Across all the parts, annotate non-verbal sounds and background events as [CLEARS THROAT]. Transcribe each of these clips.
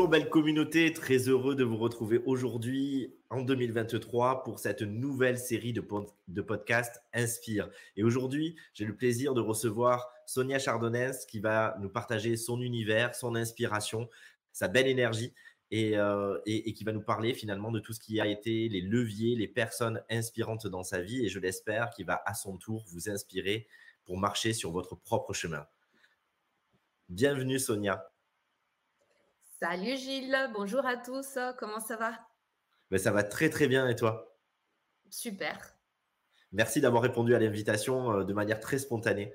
Bonjour belle communauté, très heureux de vous retrouver aujourd'hui en 2023 pour cette nouvelle série de, de podcasts Inspire. Et aujourd'hui, j'ai le plaisir de recevoir Sonia Chardonnès qui va nous partager son univers, son inspiration, sa belle énergie et, euh, et, et, qui va nous parler finalement de tout ce qui a été les leviers, les personnes inspirantes dans sa vie et je l'espère qui va à son tour vous inspirer pour marcher sur votre propre chemin. Bienvenue Sonia. Salut Gilles, bonjour à tous, comment ça va? Ben, Ça va très très bien et toi? Super. Merci d'avoir répondu à l'invitation euh, de manière très spontanée.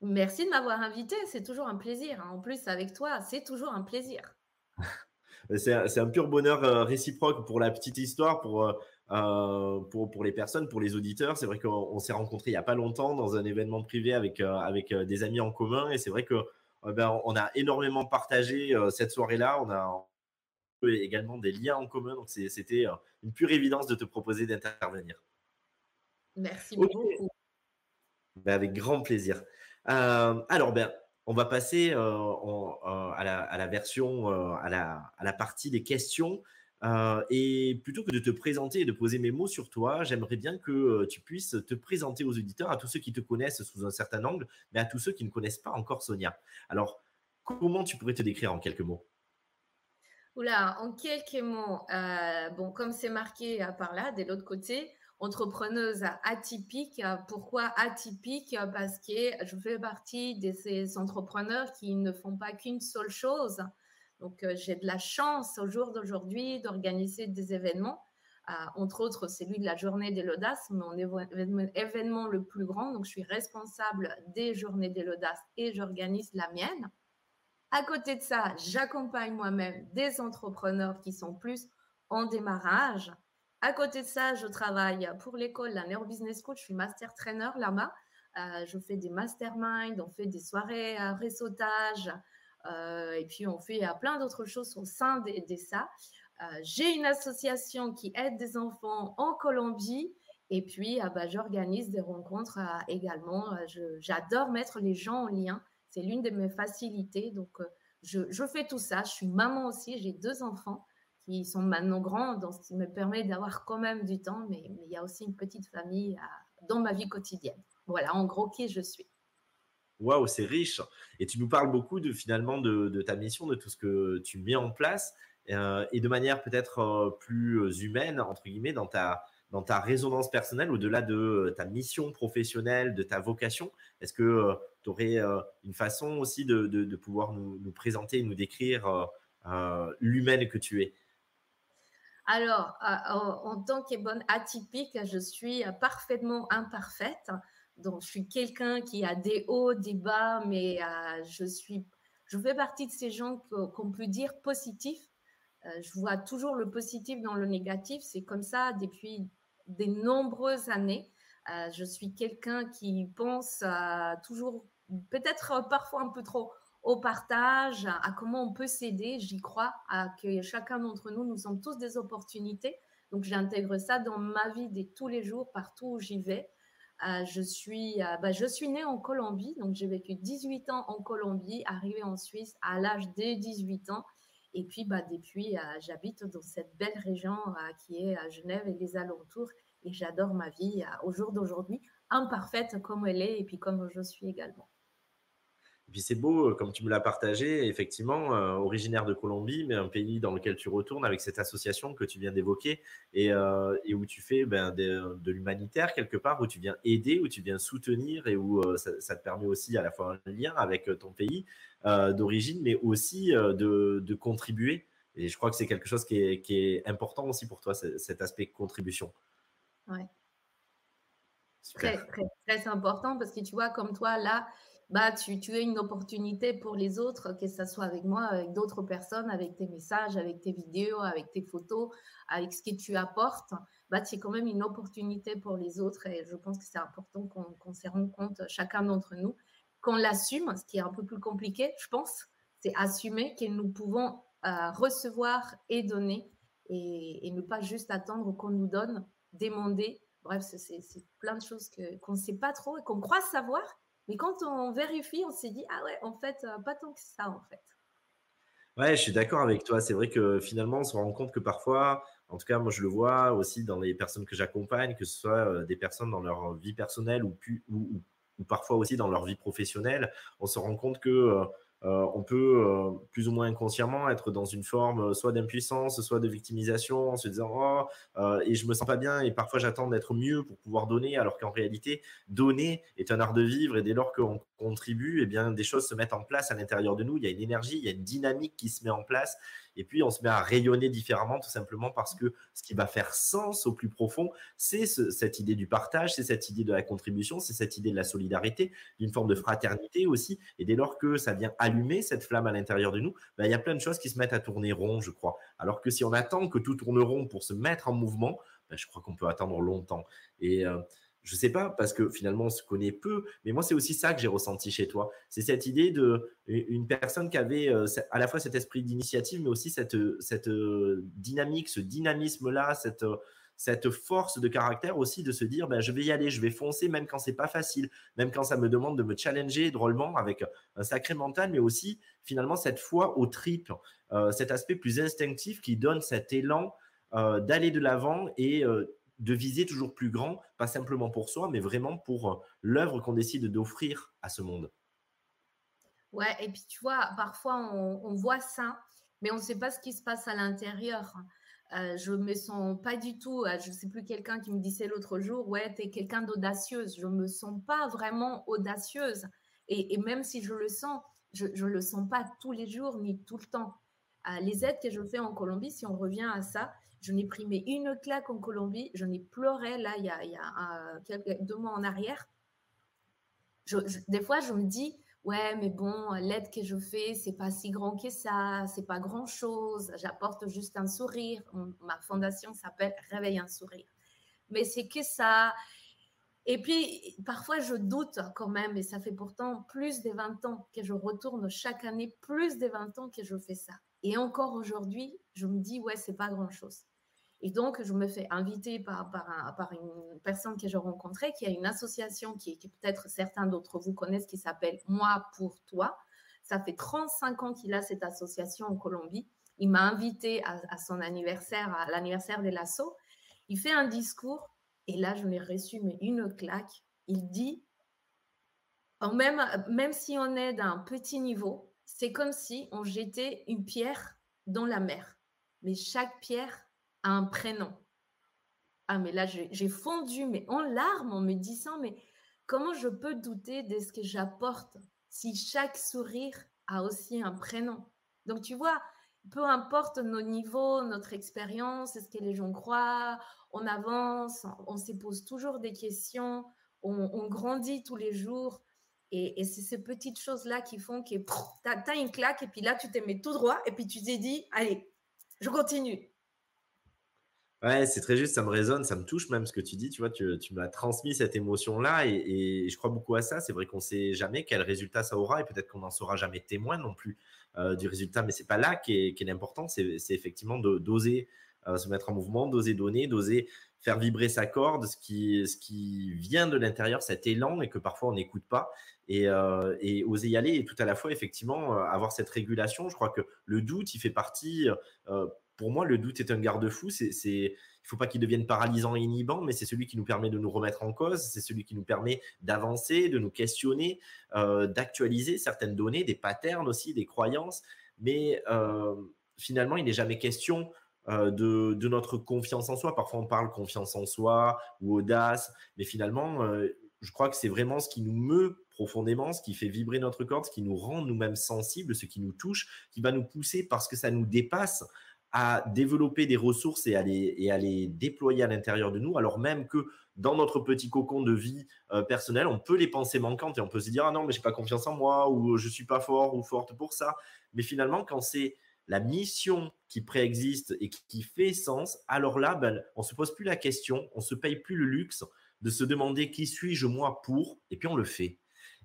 Merci de m'avoir invité, c'est toujours un plaisir. Hein. En plus, avec toi, c'est toujours un plaisir. [LAUGHS] c'est un, pur bonheur euh, réciproque pour la petite histoire, pour, euh, pour, pour les personnes, pour les auditeurs. C'est vrai qu'on s'est rencontrés il n'y a pas longtemps dans un événement privé avec, avec des amis en commun et c'est vrai que ben, on a énormément partagé euh, cette soirée-là. On a également des liens en commun. Donc, c'était euh, une pure évidence de te proposer d'intervenir. Merci beaucoup. Ben, avec grand plaisir. Euh, alors, ben, on va passer à, la, version, à la, partie des questions. Euh, et plutôt que de te présenter et de poser mes mots sur toi, j'aimerais bien que euh, tu puisses te présenter aux auditeurs, à tous ceux qui te connaissent sous un certain angle, mais à tous ceux qui ne connaissent pas encore Sonia. Alors, comment tu pourrais te décrire en quelques mots? Oula, en quelques mots, euh, bon, comme c'est marqué par là, de l'autre côté, entrepreneuse atypique. Pourquoi atypique? Parce que je fais partie de ces entrepreneurs qui ne font pas qu'une seule chose. Donc, euh, j'ai de la chance au jour d'aujourd'hui d'organiser des événements, euh, entre autres celui de la journée de l'audace, mon événement le plus grand. Donc, je suis responsable des journées de l'audace et j'organise la mienne. À côté de ça, j'accompagne moi-même des entrepreneurs qui sont plus en démarrage. À côté de ça, je travaille pour l'école, la Neo Business School. Je suis master trainer là-bas. Euh, je fais des masterminds, on fait des soirées à réseautage, et puis, on fait plein d'autres choses au sein de, ça. Euh, j'ai une association qui aide des enfants en Colombie. Et puis, ah bah, j'organise des rencontres euh, également. J'adore mettre les gens en lien. C'est l'une de mes facilités. Donc, je, fais tout ça. Je suis maman aussi. J'ai deux enfants qui sont maintenant grands, donc ce qui me permet d'avoir quand même du temps. Mais, il y a aussi une petite famille dans ma vie quotidienne. Voilà, en gros, qui je suis. Waouh, c'est riche. Et tu nous parles beaucoup de finalement de, ta mission, de tout ce que tu mets en place euh, et de manière peut-être euh, plus humaine entre guillemets dans ta dans ta résonance personnelle au-delà de ta mission professionnelle, de ta vocation. Est-ce que euh, tu aurais une façon aussi de, de, pouvoir nous, nous, présenter, nous décrire l'humaine que tu es? Alors, en tant que bonne atypique, je suis parfaitement imparfaite. Donc, je suis quelqu'un qui a des hauts, des bas, mais euh, je suis, je fais partie de ces gens qu'on peut dire positifs. Euh, je vois toujours le positif dans le négatif. C'est comme ça depuis de nombreuses années. Euh, je suis quelqu'un qui pense toujours, peut-être parfois un peu trop au partage, à comment on peut s'aider. J'y crois, à que chacun d'entre nous, nous sommes tous des opportunités. Donc, j'intègre ça dans ma vie de tous les jours, partout où j'y vais. Euh, je suis, euh, bah, je suis née en Colombie, donc j'ai vécu 18 ans en Colombie, arrivée en Suisse à l'âge de 18 ans. Et puis, bah, depuis, euh, j'habite dans cette belle région qui est à Genève et les alentours. Et j'adore ma vie au jour d'aujourd'hui, imparfaite comme elle est et puis comme je suis également. Et puis c'est beau, euh, comme tu me l'as partagé, effectivement, euh, originaire de Colombie, mais un pays dans lequel tu retournes avec cette association que tu viens d'évoquer et, euh, et, où tu fais ben, de, de l'humanitaire quelque part, où tu viens aider, où tu viens soutenir et où euh, ça, ça, te permet aussi à la fois un lien avec ton pays d'origine, mais aussi de, de, contribuer. Et je crois que c'est quelque chose qui est, qui est, important aussi pour toi, cet aspect contribution. Ouais. Très, très, très important parce que tu vois, comme toi, là, bah, tu, tu as une opportunité pour les autres, que ce soit avec moi, avec d'autres personnes, avec tes messages, avec tes vidéos, avec tes photos, avec ce que tu apportes. Bah, c'est quand même une opportunité pour les autres et je pense que c'est important qu'on qu se rende compte, chacun d'entre nous, qu'on l'assume, ce qui est un peu plus compliqué, je pense, c'est assumer que nous pouvons euh, recevoir et donner et, ne pas juste attendre qu'on nous donne, demander. Bref, c'est plein de choses qu'on ne sait pas trop et qu'on croit savoir, mais quand on vérifie, on s'est dit, ah ouais, en fait, euh, pas tant que ça, en fait. Ouais, je suis d'accord avec toi. C'est vrai que finalement, on se rend compte que parfois, en tout cas, moi je le vois aussi dans les personnes que j'accompagne, que ce soit euh, des personnes dans leur vie personnelle ou, ou, ou parfois aussi dans leur vie professionnelle, on se rend compte que euh, euh, on peut euh, plus ou moins inconsciemment être dans une forme soit d'impuissance, soit de victimisation, en se disant oh et je me sens pas bien et parfois j'attends d'être mieux pour pouvoir donner, alors qu'en réalité donner est un art de vivre et dès lors qu'on contribue, eh bien des choses se mettent en place à l'intérieur de nous. Il y a une énergie, il y a une dynamique qui se met en place et puis, on se met à rayonner différemment, tout simplement parce que ce qui va faire sens au plus profond, c'est cette idée du partage, c'est cette idée de la contribution, c'est cette idée de la solidarité, d'une forme de fraternité aussi. Et dès lors que ça vient allumer cette flamme à l'intérieur de nous, ben, il y a plein de choses qui se mettent à tourner rond, je crois. Alors que si on attend que tout tourne rond pour se mettre en mouvement, ben, je crois qu'on peut attendre longtemps. Et euh, je sais pas, parce que finalement, on se connaît peu, mais moi, c'est aussi ça que j'ai ressenti chez toi. C'est cette idée de une personne qui avait euh, à la fois cet esprit d'initiative, mais aussi cette, cette euh, dynamique, ce dynamisme-là, cette, cette force de caractère aussi de se dire, ben, je vais y aller, je vais foncer, même quand c'est pas facile, même quand ça me demande de me challenger drôlement avec un sacré mental, mais aussi finalement cette foi au tripes, euh, cet aspect plus instinctif qui donne cet élan d'aller de l'avant et de viser toujours plus grand, pas simplement pour soi, mais vraiment pour euh, l'œuvre qu'on décide d'offrir à ce monde. Ouais, et puis tu vois, parfois on, voit ça, mais on ne sait pas ce qui se passe à l'intérieur. Euh, je me sens pas du tout, euh, je ne sais plus quelqu'un qui me disait l'autre jour, ouais, tu es quelqu'un d'audacieuse. Je ne me sens pas vraiment audacieuse. Et, même si je le sens, je ne le sens pas tous les jours ni tout le temps. les aides que je fais en Colombie, si on revient à ça, je n'ai pris mais une claque en Colombie. Je n'ai pleuré là, il y a, deux mois en arrière. des fois, je me dis, ouais, mais bon, l'aide que je fais, c'est pas si grand que ça, c'est pas grand chose. J'apporte juste un sourire. Ma fondation s'appelle Réveille un sourire. Mais c'est que ça. Et puis, parfois, je doute quand même, et ça fait pourtant plus de 20 ans que je retourne chaque année, plus de 20 ans que je fais ça. Et encore aujourd'hui, je me dis, ouais, c'est pas grand-chose. Et donc, je me fais inviter par, par, une personne que j'ai rencontrée, qui a une association qui, peut-être certains d'entre vous connaissent, qui s'appelle Moi pour toi. Ça fait 35 ans qu'il a cette association en Colombie. Il m'a invité à, son anniversaire, à l'anniversaire de l'assaut. Il fait un discours et là, je l'ai reçu, mais une claque. Il dit, même, même si on est d'un petit niveau, c'est comme si on jetait une pierre dans la mer. Mais chaque pierre a un prénom. Ah, mais là, j'ai fondu, mais en larmes, en me disant, mais comment je peux douter de ce que j'apporte si chaque sourire a aussi un prénom? Donc, tu vois, peu importe nos niveaux, notre expérience, ce que les gens croient, on avance, on se pose toujours des questions, on grandit tous les jours. Et, c'est ces petites choses-là qui font que tu as, une claque et puis là, tu t'es mis tout droit et puis tu t'es dit, allez, je continue. Ouais, c'est très juste, ça me résonne, ça me touche même ce que tu dis. Tu vois, tu, m'as transmis cette émotion-là et, je crois beaucoup à ça. C'est vrai qu'on ne sait jamais quel résultat ça aura et peut-être qu'on n'en sera jamais témoin non plus euh, du résultat, mais c'est pas là qui est, l'important. C'est effectivement d'oser euh, se mettre en mouvement, d'oser donner, d'oser faire vibrer sa corde, ce qui, ce qui vient de l'intérieur, cet élan et que parfois on n'écoute pas euh, et, oser y aller et tout à la fois effectivement euh, avoir cette régulation. Je crois que le doute, il fait partie. Euh, pour moi, le doute est un garde-fou. C'est, il ne faut pas qu'il devienne paralysant et inhibant, mais c'est celui qui nous permet de nous remettre en cause, c'est celui qui nous permet d'avancer, de nous questionner, d'actualiser certaines données, des patterns aussi, des croyances. Mais finalement, il n'est jamais question de, de, notre confiance en soi. Parfois, on parle confiance en soi ou audace, mais finalement, je crois que c'est vraiment ce qui nous meut profondément, ce qui fait vibrer notre corde, ce qui nous rend nous-mêmes sensibles, ce qui nous touche, qui va nous pousser parce que ça nous dépasse à développer des ressources et à les, et à les déployer à l'intérieur de nous, alors même que dans notre petit cocon de vie euh, personnelle, on peut les penser manquantes et on peut se dire ah non mais j'ai pas confiance en moi ou je suis pas fort ou forte pour ça. Mais finalement, quand c'est la mission qui préexiste et qui fait sens, alors là, ben, on se pose plus la question, on se paye plus le luxe de se demander qui suis-je moi pour, et puis on le fait.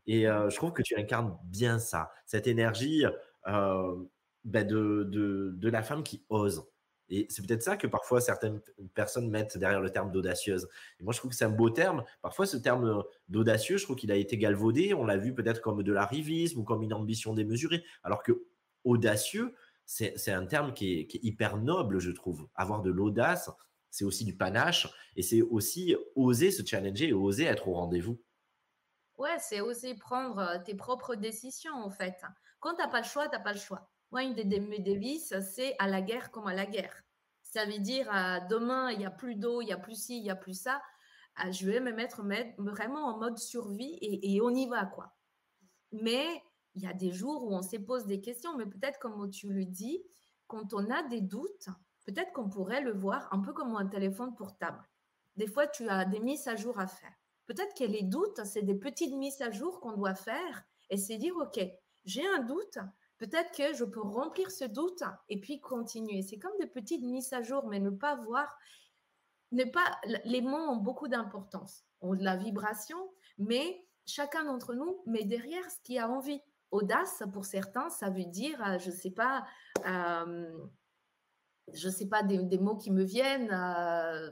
Et euh, je trouve que tu incarnes bien ça, cette énergie euh, ben de, de, la femme qui ose. Et c'est peut-être ça que parfois certaines personnes mettent derrière le terme d'audacieuse. Et moi, je trouve que c'est un beau terme. Parfois, ce terme d'audacieux, je trouve qu'il a été galvaudé. On l'a vu peut-être comme de l'arrivisme ou comme une ambition démesurée. Alors que audacieux, c'est un terme qui est, hyper noble, je trouve. Avoir de l'audace, c'est aussi du panache et c'est aussi oser se challenger et oser être au rendez-vous. Ouais, c'est oser prendre euh, tes propres décisions, en fait. Quand tu n'as pas le choix, tu n'as pas le choix. Moi, une de mes devises, c'est à la guerre comme à la guerre. Ça veut dire, euh, demain, il n'y a plus d'eau, il n'y a plus ci, il n'y a plus ça. Euh, je vais me mettre vraiment en mode survie et, et on y va, quoi. Mais il y a des jours où on se pose des questions, mais peut-être comme tu le dis, quand on a des doutes, peut-être qu'on pourrait le voir un peu comme un téléphone portable. Des fois, tu as des mises à jour à faire. Peut-être que les doutes, c'est des petites mises à jour qu'on doit faire et c'est dire, OK, j'ai un doute, peut-être que je peux remplir ce doute et puis continuer. C'est comme des petites mises à jour, mais ne pas voir, ne pas, les mots ont beaucoup d'importance, ont de la vibration, mais chacun d'entre nous met derrière ce qui a envie. Audace, pour certains, ça veut dire, euh, je ne sais pas, euh, je sais pas, des, mots qui me viennent, euh,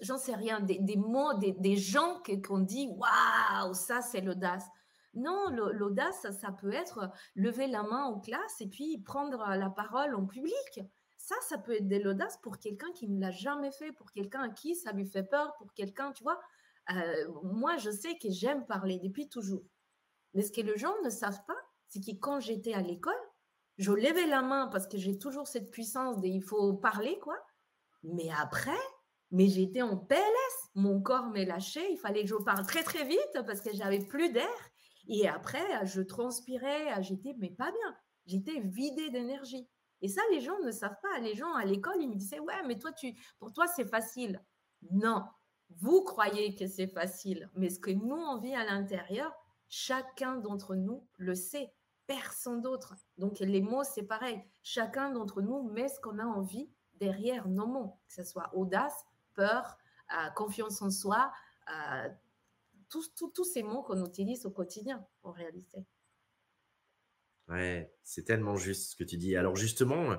j'en sais rien, des, mots, des, gens qu'on dit, waouh, ça c'est l'audace. Non, l'audace, ça peut être lever la main en classe et puis prendre la parole en public. Ça, ça peut être de l'audace pour quelqu'un qui ne l'a jamais fait, pour quelqu'un à qui ça lui fait peur, pour quelqu'un, tu vois. moi, je sais que j'aime parler depuis toujours. Mais ce que les gens ne savent pas, c'est que quand j'étais à l'école, je levais la main parce que j'ai toujours cette puissance de il faut parler, quoi. Mais après, mais j'étais en PLS. Mon corps m'est lâché. Il fallait que je parle très, très vite parce que j'avais plus d'air. Et après, je transpirais. J'étais, mais pas bien. J'étais vidée d'énergie. Et ça, les gens ne savent pas. Les gens à l'école, ils me disaient, ouais, mais toi, tu, pour toi, c'est facile. Non, vous croyez que c'est facile. Mais ce que nous, on vit à l'intérieur, Chacun d'entre nous le sait, personne d'autre. Donc les mots, c'est pareil. Chacun d'entre nous met ce qu'on a envie derrière nos mots, que ce soit audace, peur, euh, confiance en soi, euh, tous, ces mots qu'on utilise au quotidien en réalité. Ouais, c'est tellement juste ce que tu dis. Alors justement,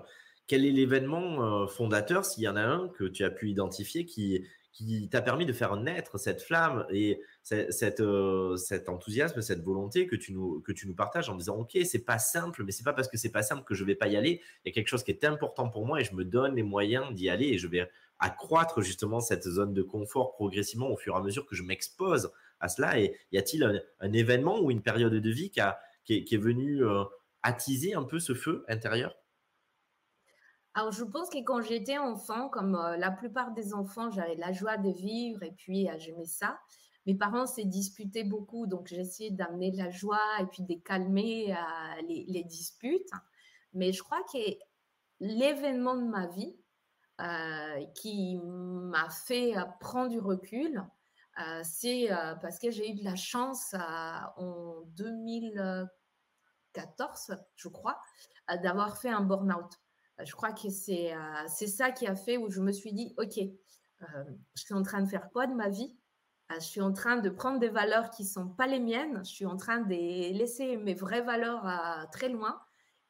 quel est l'événement euh, fondateur, s'il y en a un que tu as pu identifier, qui, qui t'a permis de faire naître cette flamme et euh, cet enthousiasme, cette volonté que tu nous, que tu nous partages en disant ok c'est pas simple mais c'est pas parce que c'est pas simple que je vais pas y aller. Il y a quelque chose qui est important pour moi et je me donne les moyens d'y aller et je vais accroître justement cette zone de confort progressivement au fur et à mesure que je m'expose à cela. Et y a-t-il un, événement ou une période de vie qui, a, qui, est, venu euh, attiser un peu ce feu intérieur? Alors, je pense que quand j'étais enfant, comme euh, la plupart des enfants, j'avais la joie de vivre et puis euh, j'aimais ça. Mes parents s'est disputé beaucoup, donc essayé d'amener la joie et puis de calmer euh, les, disputes. Mais je crois que l'événement de ma vie qui m'a fait prendre du recul, c'est parce que j'ai eu de la chance en 2014, je crois, d'avoir fait un burn-out je crois que c'est euh, c'est ça qui a fait où je me suis dit, OK, euh, je suis en train de faire quoi de ma vie? Euh, Je suis en train de prendre des valeurs qui ne sont pas les miennes. Je suis en train de laisser mes vraies valeurs très loin.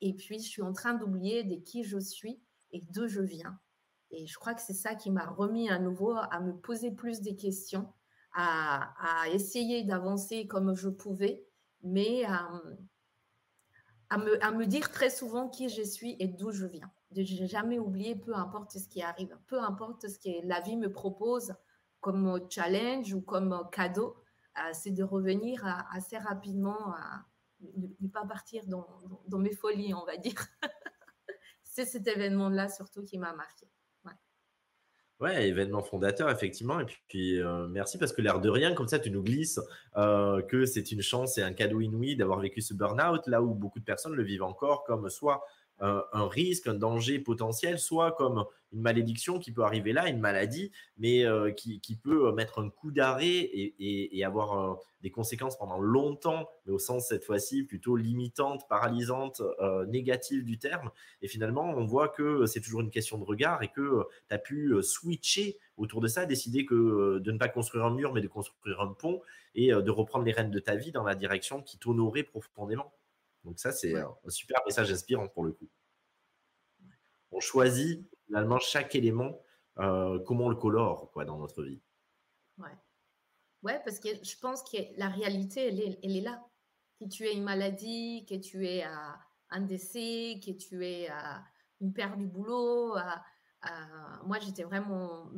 Et puis, je suis en train d'oublier de qui je suis et d'où je viens. Et je crois que c'est ça qui m'a remis à nouveau à me poser plus des questions, à, essayer d'avancer comme je pouvais, mais à, me, dire très souvent qui je suis et d'où je viens de jamais oublier, peu importe ce qui arrive, peu importe ce que la vie me propose comme challenge ou comme cadeau, euh, c'est de revenir assez rapidement, à ne, pas partir dans, mes folies, on va dire. [LAUGHS] c'est cet événement-là surtout qui m'a marqué. Ouais. événement fondateur, effectivement. Et puis, euh, merci parce que l'air de rien, comme ça, tu nous glisses euh, que c'est une chance et un cadeau inouï d'avoir vécu ce burn-out, là où beaucoup de personnes le vivent encore, comme soit un, risque, un danger potentiel, soit comme une malédiction qui peut arriver là, une maladie, mais euh, qui, peut mettre un coup d'arrêt et, avoir euh, des conséquences pendant longtemps, mais au sens cette fois-ci plutôt limitante, paralysante, euh, négative du terme. Et finalement, on voit que c'est toujours une question de regard et que tu as pu switcher autour de ça, décider que de ne pas construire un mur, mais de construire un pont et de reprendre les rênes de ta vie dans la direction qui t'honorait profondément. Donc ça, c'est un super message inspirant pour le coup. On choisit finalement chaque élément, euh, comment on le colore quoi, dans notre vie. Ouais. ouais, parce que je pense que la réalité, elle est, elle est là. Que tu aies une maladie, que tu aies un décès, que tu es une perte du boulot. moi, j'étais vraiment,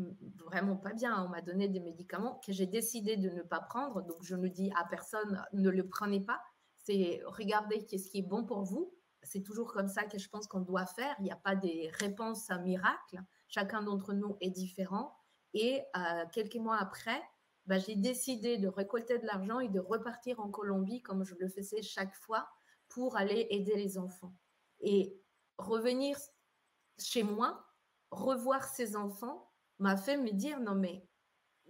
vraiment pas bien. On m'a donné des médicaments que j'ai décidé de ne pas prendre. Donc, je ne dis à personne, ne le prenez pas. C'est regarder qu'est-ce qui est bon pour vous. C'est toujours comme ça que je pense qu'on doit faire. Il n'y a pas des réponses à miracle. Chacun d'entre nous est différent. Et euh, quelques mois après, bah, j'ai décidé de récolter de l'argent et de repartir en Colombie comme je le faisais chaque fois pour aller aider les enfants. Et revenir chez moi, revoir ces enfants, m'a fait me dire, non mais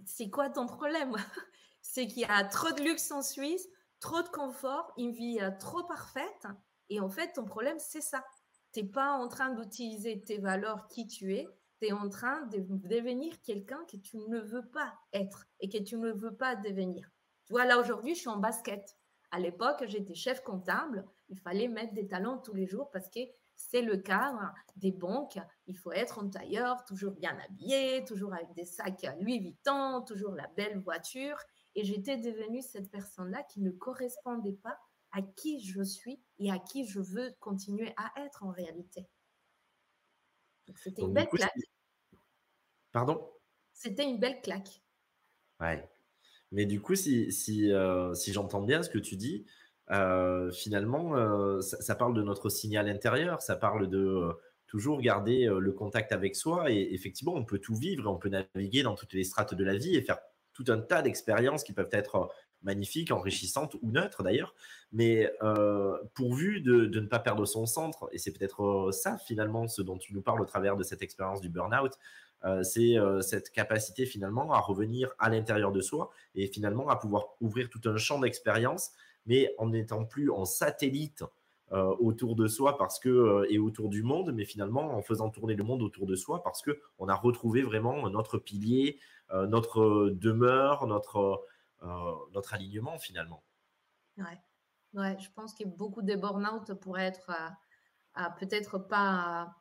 c'est quoi ton problème? [LAUGHS] C'est qu'il y a trop de luxe en Suisse, trop de confort, une vie euh, trop parfaite. Et en fait, ton problème, c'est ça. Tu n'es pas en train d'utiliser tes valeurs, qui tu es, tu es en train de devenir quelqu'un que tu ne veux pas être et que tu ne veux pas devenir. Tu là aujourd'hui, je suis en basket. À l'époque, j'étais chef comptable. Il fallait mettre des talents tous les jours parce que c'est le cadre des banques. Il faut être en tailleur, toujours bien habillé, toujours avec des sacs Louis Vuitton, toujours la belle voiture. Et j'étais devenue cette personne-là qui ne correspondait pas à qui je suis et à qui je veux continuer à être en réalité. C'était une belle claque. Pardon? C'était une belle claque. Ouais. Mais du coup, si, si, euh, si j'entends bien ce que tu dis, euh, finalement, euh, ça, parle de notre signal intérieur, ça parle de toujours garder le contact avec soi. Et effectivement, on peut tout vivre, on peut naviguer dans toutes les strates de la vie et faire tout un tas d'expériences qui peuvent être magnifiques, enrichissantes ou neutres d'ailleurs, mais pourvu de, de, ne pas perdre son centre, et c'est peut-être ça finalement ce dont tu nous parles au travers de cette expérience du burn-out, c'est cette capacité finalement à revenir à l'intérieur de soi et finalement à pouvoir ouvrir tout un champ d'expérience, mais en n'étant plus en satellite autour de soi parce que et autour du monde, mais finalement en faisant tourner le monde autour de soi parce que on a retrouvé vraiment notre pilier, euh, notre demeure, notre, euh, notre alignement finalement. Ouais. ouais, je pense que beaucoup de burn-out pourraient être peut-être pas.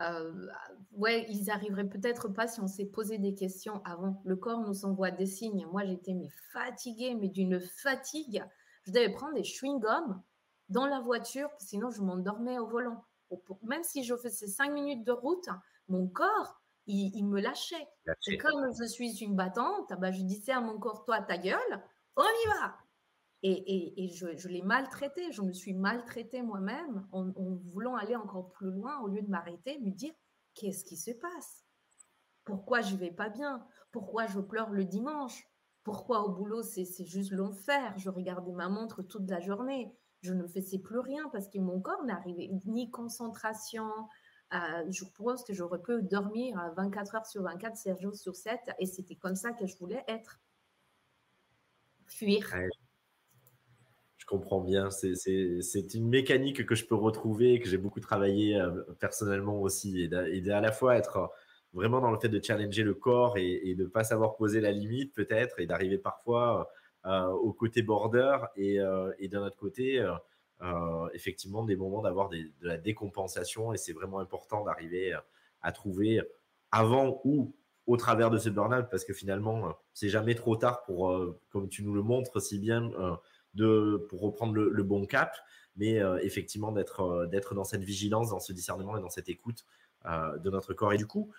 Euh, ouais, ils arriveraient peut-être pas si on s'est posé des questions avant. Le corps nous envoie des signes. Moi, j'étais mais fatiguée, mais d'une fatigue. Je devais prendre des chewing-gums dans la voiture, sinon je m'endormais au volant. Même si je faisais cinq minutes de route, mon corps, il, me lâchait. Et comme je suis une battante, bah, je disais à mon corps, toi, ta gueule, on y va. Et, je, l'ai maltraité, je me suis maltraitée moi-même en, voulant aller encore plus loin au lieu de m'arrêter, me dire, qu'est-ce qui se passe? Pourquoi je vais pas bien? Pourquoi je pleure le dimanche? Pourquoi au boulot, c'est juste l'enfer? Je regardais ma montre toute la journée. Je ne faisais plus rien parce que mon corps n'arrivait ni concentration, je pense que j'aurais pu dormir 24 heures sur 24, 7 jours sur 7, et c'était comme ça que je voulais être. Fuir. je comprends bien. C'est une mécanique que je peux retrouver, que j'ai beaucoup travaillé euh, personnellement aussi, et de, à la fois être vraiment dans le fait de challenger le corps et, de ne pas savoir poser la limite peut-être, et d'arriver parfois euh, au côté border, et, euh, d'un autre côté euh, effectivement des moments d'avoir de la décompensation et c'est vraiment important d'arriver euh, à trouver avant ou au travers de ce burn-out parce que finalement, euh, c'est jamais trop tard pour, comme tu nous le montres si bien, de, pour reprendre le, bon cap, mais effectivement d'être d'être dans cette vigilance, dans ce discernement et dans cette écoute de notre corps. Et du coup,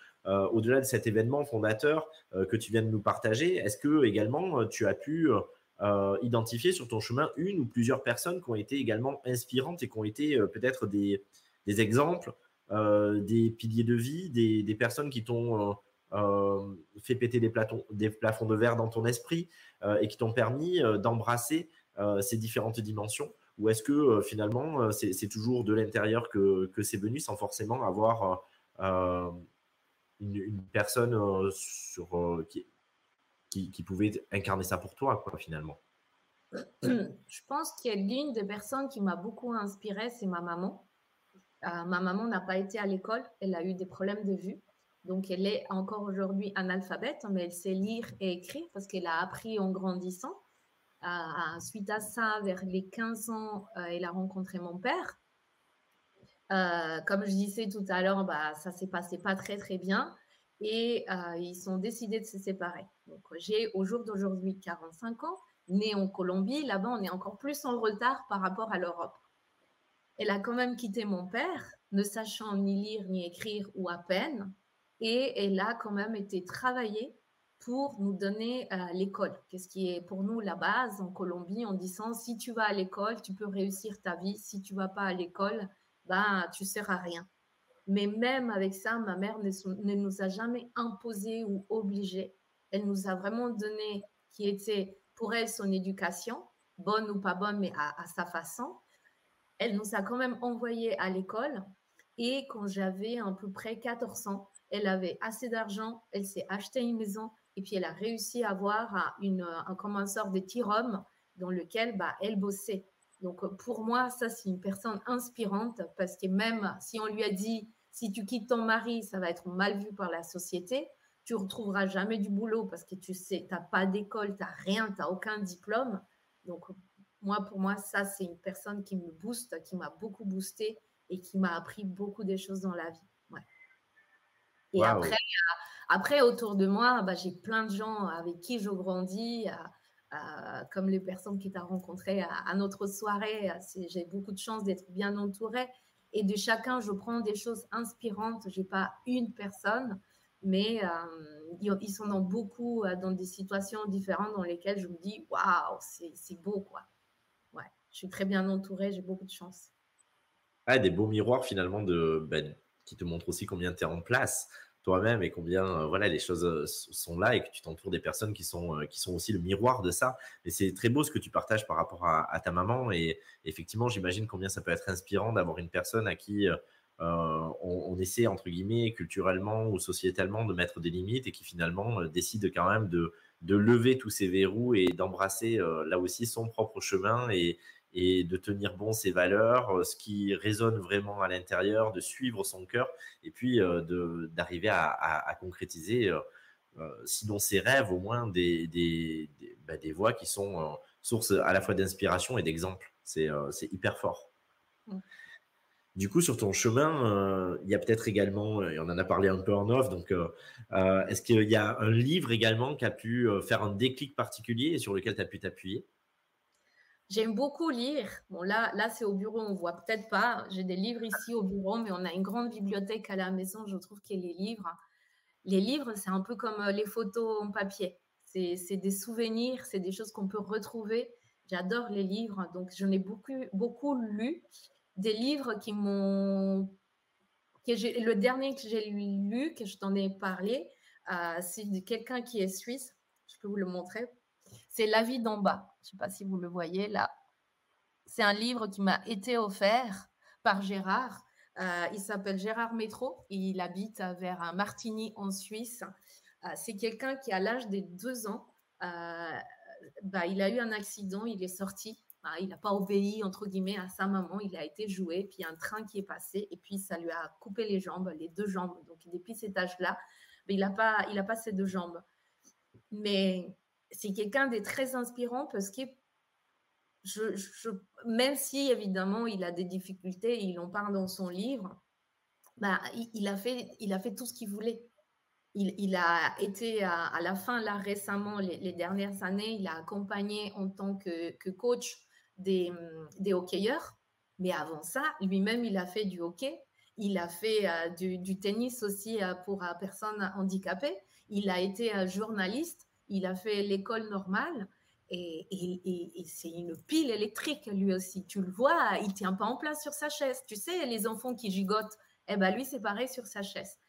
au-delà de cet événement fondateur que tu viens de nous partager, est-ce que également tu as pu euh, identifier sur ton chemin une ou plusieurs personnes qui ont été également inspirantes et qui ont été euh, peut-être des, exemples, euh, des piliers de vie, des, personnes qui t'ont fait péter des, des, plafonds de verre dans ton esprit et qui t'ont permis d'embrasser ces différentes dimensions? Ou est-ce que finalement c'est toujours de l'intérieur que, c'est venu sans forcément avoir une, personne sur, qui, qui, pouvait incarner ça pour toi, quoi, finalement [CLEARS THROAT] Je pense qu'il y a l'une des personnes qui m'a beaucoup inspirée, c'est ma maman. Euh, ma maman n'a pas été à l'école, elle a eu des problèmes de vue. Donc, elle est encore aujourd'hui analphabète, mais elle sait lire et écrire parce qu'elle a appris en grandissant. Euh, suite à ça, vers les 15 ans, euh, elle a rencontré mon père. Comme je disais tout à l'heure, bah, ça s'est passé pas très très bien et euh, ils sont décidés de se séparer. Donc, j'ai au jour d'aujourd'hui 45 ans, né en Colombie. Là-bas, on est encore plus en retard par rapport à l'Europe. elle a quand même quitté mon père, ne sachant ni lire ni écrire ou à peine, et elle a quand même été travailler pour nous donner euh, l'école, qu'est-ce qui est pour nous la base en Colombie en disant si tu vas à l'école, tu peux réussir ta vie, si tu vas pas à l'école, ben tu sers à rien. Mais même avec ça, ma mère ne, nous a jamais imposé ou obligé. Elle nous a vraiment donné qui était pour elle son éducation, bonne ou pas bonne, mais à, sa façon. Elle nous a quand même envoyé à l'école. Et quand j'avais à peu près 14 ans, elle avait assez d'argent, elle s'est acheté une maison, et puis, elle a réussi à avoir une, un, comme un sort de tirome dans lequel bah, elle bossait. Donc, pour moi, ça, c'est une personne inspirante parce que même si on lui a dit, si tu quittes ton mari, ça va être mal vu par la société, tu retrouveras jamais du boulot parce que tu sais, tu n'as pas d'école, tu n'as rien, tu n'as aucun diplôme. Donc, moi, pour moi, ça, c'est une personne qui me booste, qui m'a beaucoup boosté et qui m'a appris beaucoup de choses dans la vie. Ouais. Et après, après, autour de moi, bah, j'ai plein de gens avec qui je grandis, comme les personnes qui t'ont rencontré à, notre soirée. J'ai beaucoup de chance d'être bien entourée. Et de chacun, je prends des choses inspirantes. Je n'ai pas une personne, mais euh, ils sont dans beaucoup, euh, dans des situations différentes dans lesquelles je me dis, waouh, c'est beau, quoi. Ouais, je suis très bien entourée, j'ai beaucoup de chance. Ah, des beaux miroirs finalement de, ben, qui te montrent aussi combien tu es en place toi-même et combien euh, voilà les choses euh, sont là et que tu t'entoures des personnes qui sont euh, qui sont aussi le miroir de ça. Mais c'est très beau ce que tu partages par rapport à, ta maman et effectivement j'imagine combien ça peut être inspirant d'avoir une personne à qui on, essaie entre guillemets culturellement ou sociétalement de mettre des limites et qui finalement décide quand même de de lever tous ces verrous et d'embrasser là aussi son propre chemin et, et de tenir bon ses valeurs, euh, ce qui résonne vraiment à l'intérieur, de suivre son cœur et puis euh, d'arriver à, concrétiser, euh, sinon ses rêves, au moins des, des, bah, voix qui sont source à la fois d'inspiration et d'exemple. C'est hyper fort. Mmh. Du coup, sur ton chemin, il y a peut-être également, et on en a parlé un peu en off, donc est-ce qu'il y a un livre également qui a pu faire un déclic particulier et sur lequel tu as pu t'appuyer? J'aime beaucoup lire. Bon, là, là c'est au bureau, on voit peut-être pas. J'ai des livres ici au bureau, mais on a une grande bibliothèque à la maison. Je trouve que les livres, les livres, c'est un peu comme euh, les photos en papier. C'est des souvenirs, c'est des choses qu'on peut retrouver. J'adore les livres, donc j'en ai beaucoup, beaucoup lu. Des livres qui m'ont. Le dernier que j'ai lu, que je t'en ai parlé, euh, c'est de quelqu'un qui est suisse. Je peux vous le montrer c'est La vie d'en bas. Je ne sais pas si vous le voyez là. C'est un livre qui m'a été offert par Gérard. Euh, il s'appelle Gérard Métro. Il habite vers Martigny en Suisse. Euh, c'est quelqu'un qui, à l'âge de deux ans, euh, bah, il a eu un accident, il est sorti. Bah, il n'a pas obéi, entre guillemets, à sa maman. Il a été joué, puis un train qui est passé, et puis ça lui a coupé les jambes, les deux jambes. Donc, depuis cet âge-là, il n'a pas, pas ses deux jambes. Mais c'est quelqu'un de très inspirant parce que je, même si évidemment il a des difficultés, il en parle dans son livre, bah, il, a, fait, il a fait tout ce qu'il voulait. Il, a été à, la fin, là récemment, les, dernières années, il a accompagné en tant que, coach des, des, hockeyeurs. Mais avant ça, lui-même, il a fait du hockey. Il a fait euh, du, tennis aussi euh, pour euh, personnes handicapées. Il a été journaliste il a fait l'école normale et, c'est une pile électrique lui aussi. Tu le vois, il tient pas en place sur sa chaise. Tu sais, les enfants qui gigotent, eh ben lui, c'est pareil sur sa chaise.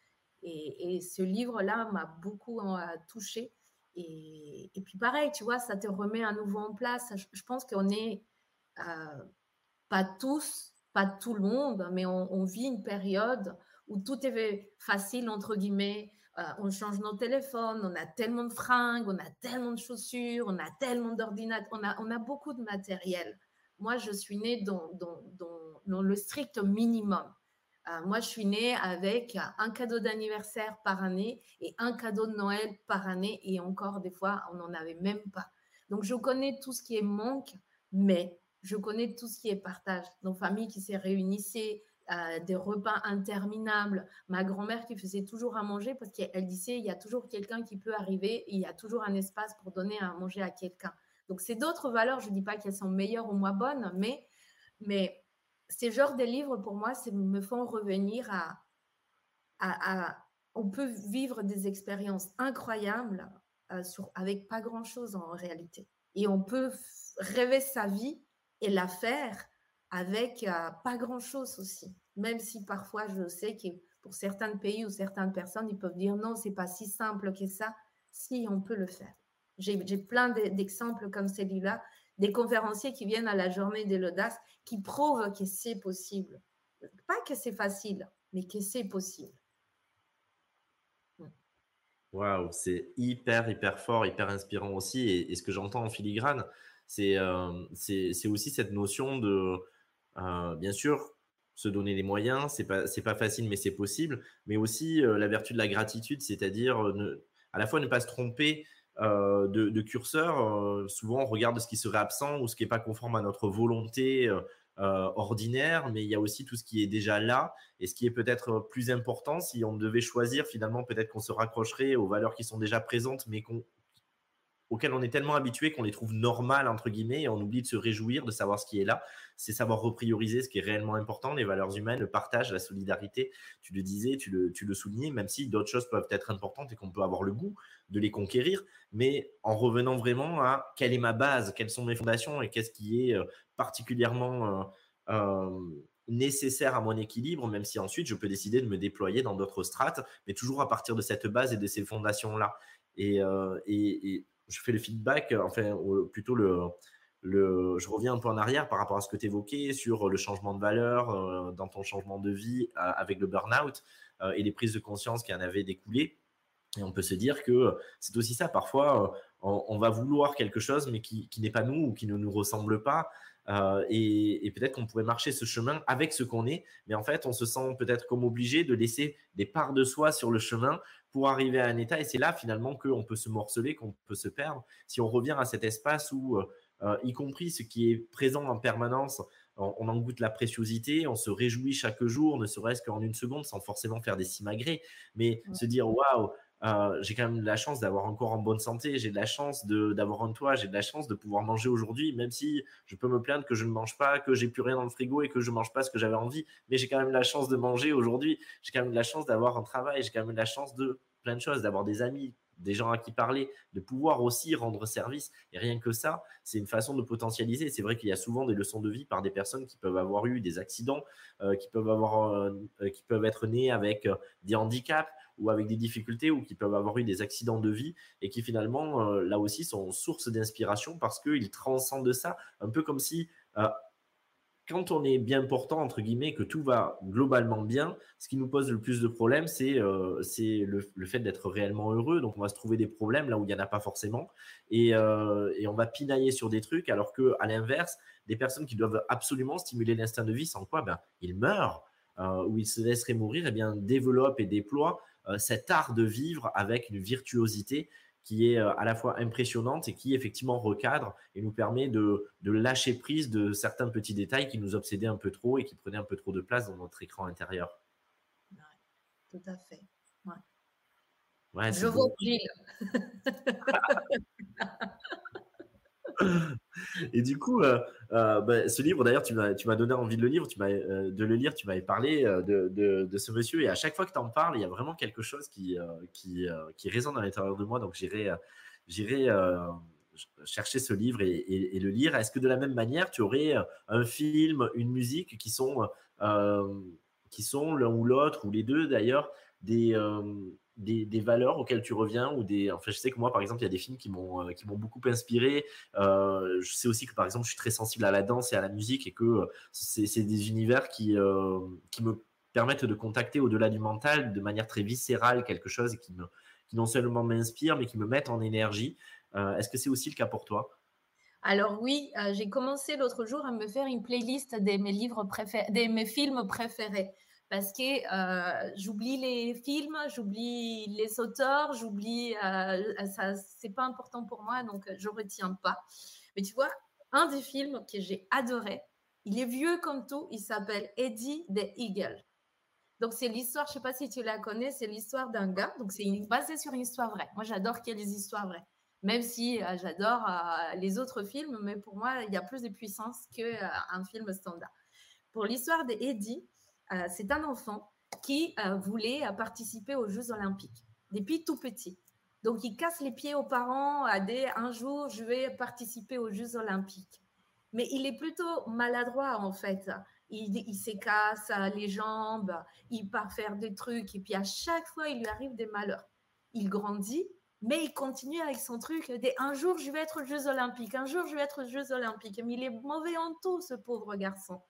Et, ce livre-là m'a beaucoup euh, touché. Et, puis pareil, tu vois, ça te remet à nouveau en place. Je, pense qu'on est euh, pas tous, pas tout le monde, mais on, on, vit une période où tout est facile, entre guillemets, euh, on change nos téléphones, on a tellement de fringues, on a tellement de chaussures, on a tellement d'ordinateurs, on a, beaucoup de matériel. Moi, je suis née dans, dans, le strict minimum. Euh, moi, je suis née avec un cadeau d'anniversaire par année et un cadeau de Noël par année. Et encore, des fois, on n'en avait même pas. Donc, je connais tout ce qui est manque, mais je connais tout ce qui est partage. Nos familles qui se réunissaient, des repas interminables. Ma grand-mère qui faisait toujours à manger parce qu'elle disait il y a toujours quelqu'un qui peut arriver, il y a toujours un espace pour donner à manger à quelqu'un. Donc c'est d'autres valeurs. Je ne dis pas qu'elles sont meilleures ou moins bonnes, mais mais ces genres de livres, pour moi, me font revenir à, à, On peut vivre des expériences incroyables euh, sur, avec pas grand-chose en réalité. Et on peut rêver sa vie et la faire avec euh, pas grand-chose aussi. Même si parfois, je sais que pour certains pays ou certaines personnes, ils peuvent dire non, c'est pas si simple que ça. Si, on peut le faire. J'ai plein d'exemples comme celui-là, des conférenciers qui viennent à la journée de l'audace, qui prouvent que c'est possible. Pas que c'est facile, mais que c'est possible. Waouh, c'est hyper, hyper fort, hyper inspirant aussi. Et, ce que j'entends en filigrane, c'est euh, aussi cette notion de, euh, bien sûr, se donner les moyens. C'est pas, pas facile, mais c'est possible. Mais aussi euh, la vertu de la gratitude, c'est-à-dire à la fois ne pas se tromper de, de, curseur. souvent, on regarde ce qui serait absent ou ce qui n'est pas conforme à notre volonté euh, ordinaire, mais il y a aussi tout ce qui est déjà là et ce qui est peut-être plus important si on devait choisir finalement peut-être qu'on se raccrocherait aux valeurs qui sont déjà présentes mais qu'on auxquelles on est tellement habitué qu'on les trouve normales, entre guillemets, et on oublie de se réjouir, de savoir ce qui est là. C'est savoir reprioriser ce qui est réellement important, les valeurs humaines, le partage, la solidarité. Tu le disais, tu le, tu le soulignais, même si d'autres choses peuvent être importantes et qu'on peut avoir le goût de les conquérir, mais en revenant vraiment à quelle est ma base, quelles sont mes fondations et qu'est-ce qui est euh, particulièrement... Euh, euh, nécessaire à mon équilibre, même si ensuite je peux décider de me déployer dans d'autres strates, mais toujours à partir de cette base et de ces fondations-là. Et, et, je fais le feedback, euh, enfin, plutôt le, je reviens un peu en arrière par rapport à ce que tu évoquais sur le changement de valeur euh, dans ton changement de vie euh, avec le burn-out et les prises de conscience qui en avaient découlé. Et on peut se dire que c'est aussi ça. Parfois, on, va vouloir quelque chose, mais qui, qui n'est pas nous ou qui ne nous ressemble pas. Et, et peut-être qu'on pourrait marcher ce chemin avec ce qu'on est, mais en fait, on se sent peut-être comme obligé de laisser des parts de soi sur le chemin pour arriver à un état. Et c'est là finalement qu'on peut se morceler, qu'on peut se perdre. Si on revient à cet espace où, euh, euh, y compris ce qui est présent en permanence, on, en goûte la préciosité, on se réjouit chaque jour, ne serait-ce qu'en une seconde, sans forcément faire des simagrées, mais se dire waouh, euh, j'ai quand même la chance d'avoir encore en bonne santé, j'ai de la chance d'avoir un toit, j'ai de la chance de pouvoir manger aujourd'hui, même si je peux me plaindre que je ne mange pas, que j'ai plus rien dans le frigo et que je ne mange pas ce que j'avais envie, mais j'ai quand même la chance de manger aujourd'hui, j'ai quand même la chance d'avoir un travail, j'ai quand même la chance de plein de choses, d'avoir des amis, des gens à qui parler, de pouvoir aussi rendre service. Et rien que ça, c'est une façon de potentialiser. C'est vrai qu'il y a souvent des leçons de vie par des personnes qui peuvent avoir eu des accidents, euh, qui, peuvent avoir, euh, qui peuvent être nées avec des handicaps, ou avec des difficultés ou qui peuvent avoir eu des accidents de vie et qui finalement, euh, là aussi, sont source d'inspiration parce qu'ils transcendent ça, un peu comme si euh, quand on est bien portant, entre guillemets, que tout va globalement bien, ce qui nous pose le plus de problèmes, c'est euh, le, fait d'être réellement heureux. Donc, on va se trouver des problèmes là où il n'y en a pas forcément. Et, on va pinailler sur des trucs, alors que à l'inverse, des personnes qui doivent absolument stimuler l'instinct de vie, sans quoi ben, ils meurent ou ils se laisseraient mourir, eh bien, développent et déploient euh, cet art de vivre avec une virtuosité qui est euh, à la fois impressionnante et qui effectivement recadre et nous permet de, lâcher prise de certains petits détails qui nous obsédaient un peu trop et qui prenaient un peu trop de place dans notre écran intérieur. tout à fait. Je vois Gilles. [LAUGHS] [LAUGHS] Et du coup, euh, euh, bah, ce livre, d'ailleurs, tu m'as donné envie de le lire, tu euh, de le lire, tu m'avais parlé de, de, ce monsieur, et à chaque fois que tu en parles, il y a vraiment quelque chose qui, qui, qui résonne à l'intérieur de moi. Donc, j'irai chercher ce livre et, et, le lire. Est-ce que de la même manière, tu aurais un film, une musique qui sont, qui sont l'un ou l'autre, ou les deux d'ailleurs, des des, valeurs auxquelles tu reviens ou des enfin je sais que moi par exemple il y a des films qui m'ont euh, qui m'ont beaucoup inspiré. Euh, je sais aussi que par exemple je suis très sensible à la danse et à la musique et que euh, c'est des univers qui qui me permettent de contacter au-delà du mental de manière très viscérale quelque chose qui me qui non seulement m'inspire mais qui me mettent en énergie. Est-ce que c'est aussi le cas pour toi? Alors oui, j'ai commencé l'autre jour à me faire une playlist de mes livres préférés, de mes films préférés parce que euh, j'oublie les films, j'oublie les auteurs, j'oublie, euh, ça, c'est pas important pour moi, donc je retiens pas. Mais tu vois, un des films que j'ai adoré, il est vieux comme tout, il s'appelle Eddie the Eagle. Donc c'est l'histoire, je sais pas si tu la connais, c'est l'histoire d'un gars, donc c'est basé sur une histoire vraie. Moi j'adore qu'il y ait des histoires vraies, même si euh, j'adore les autres films, mais pour moi il y a plus de puissance qu'un film standard. Pour l'histoire d'Eddie, c'est un enfant qui voulait participer aux Jeux Olympiques depuis tout petit. Donc, il casse les pieds aux parents à des un jour, je vais participer aux Jeux Olympiques. Mais il est plutôt maladroit, en fait. Il, il se casse les jambes, il part faire des trucs, et puis à chaque fois, il lui arrive des malheurs. Il grandit, mais il continue avec son truc. un jour, je vais être aux Jeux Olympiques, un jour, je vais être aux Jeux Olympiques. Mais il est mauvais en tout, ce pauvre garçon.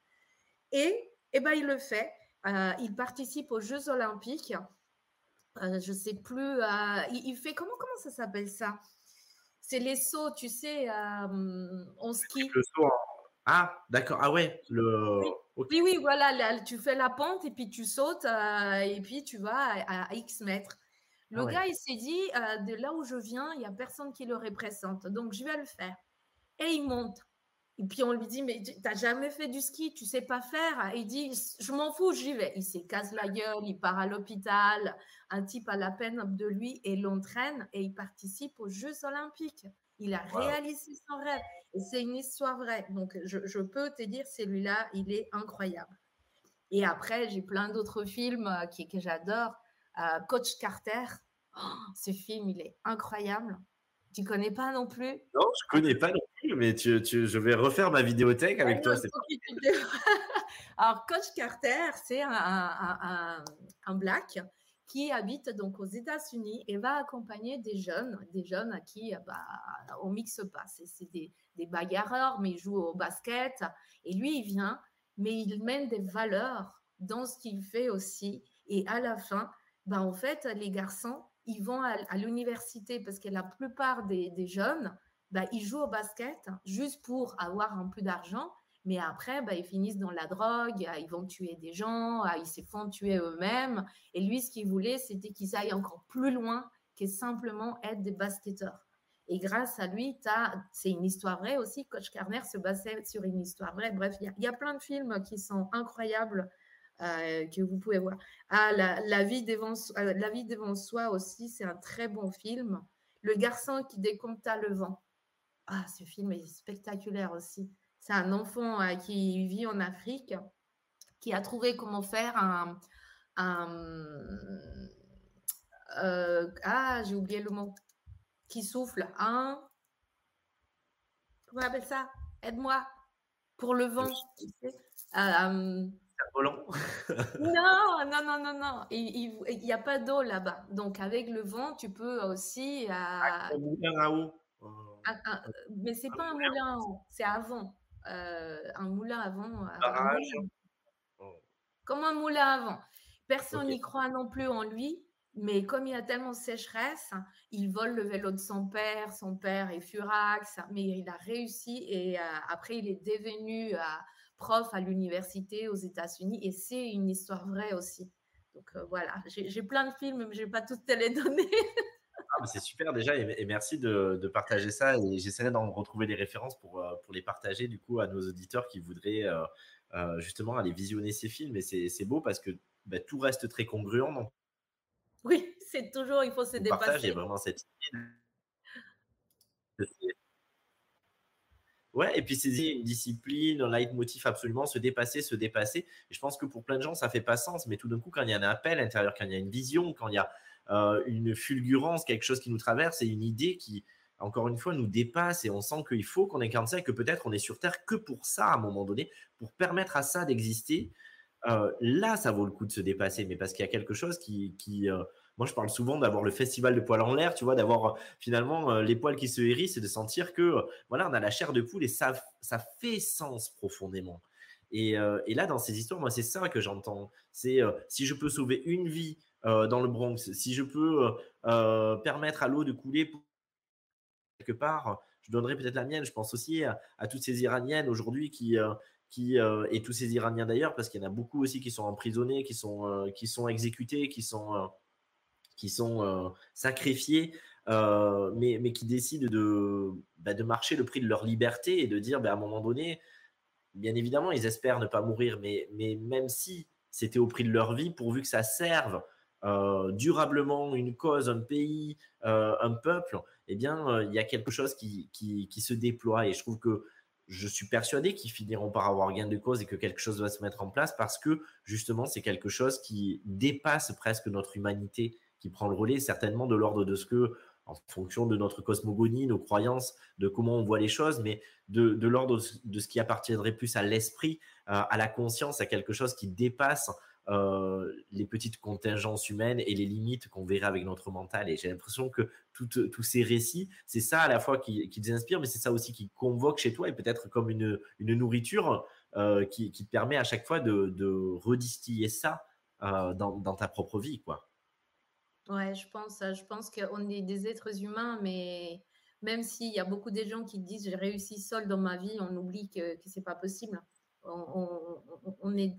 Et, eh ben, il le fait. Euh, il participe aux Jeux Olympiques euh, je sais plus. Euh, il, fait comment comment ça s'appelle ça? C'est les sauts, tu sais, on ski. Le saut. Ah, d'accord. Ah ouais. Le. Oui, oui, voilà. tu fais la pente et puis tu sautes et puis tu vas à, X mètres. Le ah gars, il s'est dit, de là où je viens, il n'y a personne qui le représente. Donc, je vais le faire. Et il monte. Et puis on lui dit, mais tu n'as jamais fait du ski, tu sais pas faire. il dit, je m'en fous, j'y vais. Il se casse la gueule, il part à l'hôpital. Un type a la peine de lui et l'entraîne et il participe aux Jeux Olympiques. Il a réalisé son rêve. Et c'est une histoire vraie. Donc je, peux te dire, celui-là, il est incroyable. Et après, j'ai plein d'autres films euh, qui, que j'adore. Euh, Coach Carter, oh, ce film, il est incroyable. Tu connais pas non plus? Non, je connais pas non plus, mais tu, tu, je vais refaire ma vidéothèque avec toi. [LAUGHS] Alors, Coach Carter, c'est un, un, un, black qui habite donc aux États-Unis et va accompagner des jeunes, des jeunes à qui bah, on mixe pas. C'est des, des bagarreurs, mais ils jouent au basket. Et lui, il vient, mais il mène des valeurs dans ce qu'il fait aussi. Et à la fin, bah, en fait, les garçons, ils vont à, l'université parce que la plupart des, jeunes, bah, ils jouent au basket juste pour avoir un peu d'argent. Mais après, bah, ils finissent dans la drogue, ils vont tuer des gens, ils se font tuer eux-mêmes. Et lui, ce qu'il voulait, c'était qu'ils aillent encore plus loin que simplement être des basketteurs. Et grâce à lui, c'est une histoire vraie aussi. Coach Carner se basait sur une histoire vraie. Bref, il y, a plein de films qui sont incroyables euh, que vous pouvez voir. Ah, la, vie devant, euh, la vie devant soi aussi, c'est un très bon film. Le garçon qui décompta le vent. Ah, ce film est spectaculaire aussi. C'est un enfant euh, qui vit en Afrique, qui a trouvé comment faire un. ah, j'ai oublié le mot. Qui souffle. Un. Comment on appelle ça? Aide-moi. Pour le vent. Tu sais volant [LAUGHS] Non, non, non, non, non. Il n'y a pas d'eau là-bas. Donc, avec le vent, tu peux aussi. Euh, un moulin à eau. Euh, mais c'est pas un moulin c'est avant. Euh, un moulin avant. Barrage. Comme un moulin avant. Personne n'y croit non plus en lui. Mais comme il y a tellement de sécheresse, il vole le vélo de son père. Son père est furax, mais il a réussi et après il est devenu prof à l'université aux États-Unis et c'est une histoire vraie aussi. Donc euh, voilà, j'ai plein de films, mais je n'ai pas toutes les [LAUGHS] données. Ah, c'est super déjà et, merci de, partager ça et j'essaierai d'en retrouver les références pour, euh, pour les partager du coup à nos auditeurs qui voudraient euh, justement aller visionner ces films et c'est beau parce que bah, tout reste très congruent. Donc... Oui, c'est toujours, il faut se dépasser. Partage, il y a vraiment cette idée Ouais, et puis saisir une discipline, un leitmotiv absolument, se dépasser, se dépasser. Et je pense que pour plein de gens, ça fait pas sens. Mais tout d'un coup, quand il y a un appel intérieur, quand il y a une vision, quand il y a euh, une fulgurance, quelque chose qui nous traverse et une idée qui, encore une fois, nous dépasse et on sent qu'il faut qu'on incarne ça et que peut-être on est sur Terre que pour ça à un moment donné, pour permettre à ça d'exister. Euh, là, ça vaut le coup de se dépasser, mais parce qu'il y a quelque chose qui, qui euh, moi, je parle souvent d'avoir le festival de poils en l'air, tu vois, d'avoir finalement les poils qui se hérissent et de sentir que, voilà, on a la chair de poule et ça, ça fait sens profondément. Et, et là, dans ces histoires, moi, c'est ça que j'entends. C'est si je peux sauver une vie dans le Bronx, si je peux permettre à l'eau de couler quelque part, je donnerai peut-être la mienne. Je pense aussi à, toutes ces Iraniennes aujourd'hui qui, qui et tous ces Iraniens d'ailleurs, parce qu'il y en a beaucoup aussi qui sont emprisonnés, qui sont, qui sont exécutés, qui sont qui sont euh, sacrifiés, euh, mais, mais, qui décident de, bah, de marcher le prix de leur liberté et de dire bah, à un moment donné, bien évidemment, ils espèrent ne pas mourir, mais, mais même si c'était au prix de leur vie, pourvu que ça serve euh, durablement une cause, un pays, un peuple, eh bien, il y a quelque chose qui, qui, se déploie. Et je trouve que je suis persuadé qu'ils finiront par avoir gain de cause et que quelque chose va se mettre en place parce que justement, c'est quelque chose qui dépasse presque notre humanité, qui prend le relais, certainement de l'ordre de ce que, en fonction de notre cosmogonie, nos croyances, de comment on voit les choses, mais de, l'ordre de ce qui appartiendrait plus à l'esprit, à la conscience, à quelque chose qui dépasse euh, les petites contingences humaines et les limites qu'on verrait avec notre mental. Et j'ai l'impression que tous ces récits, c'est ça à la fois qui, qui les inspire, mais c'est ça aussi qui convoque chez toi et peut-être comme une, une nourriture euh, qui, qui, te permet à chaque fois de, de redistiller ça euh, dans, dans, ta propre vie. quoi. Ouais, je pense, je pense qu'on est des êtres humains, mais même s'il y a beaucoup de gens qui disent j'ai réussi seul dans ma vie, on oublie que, que c'est pas possible. On, on, on, est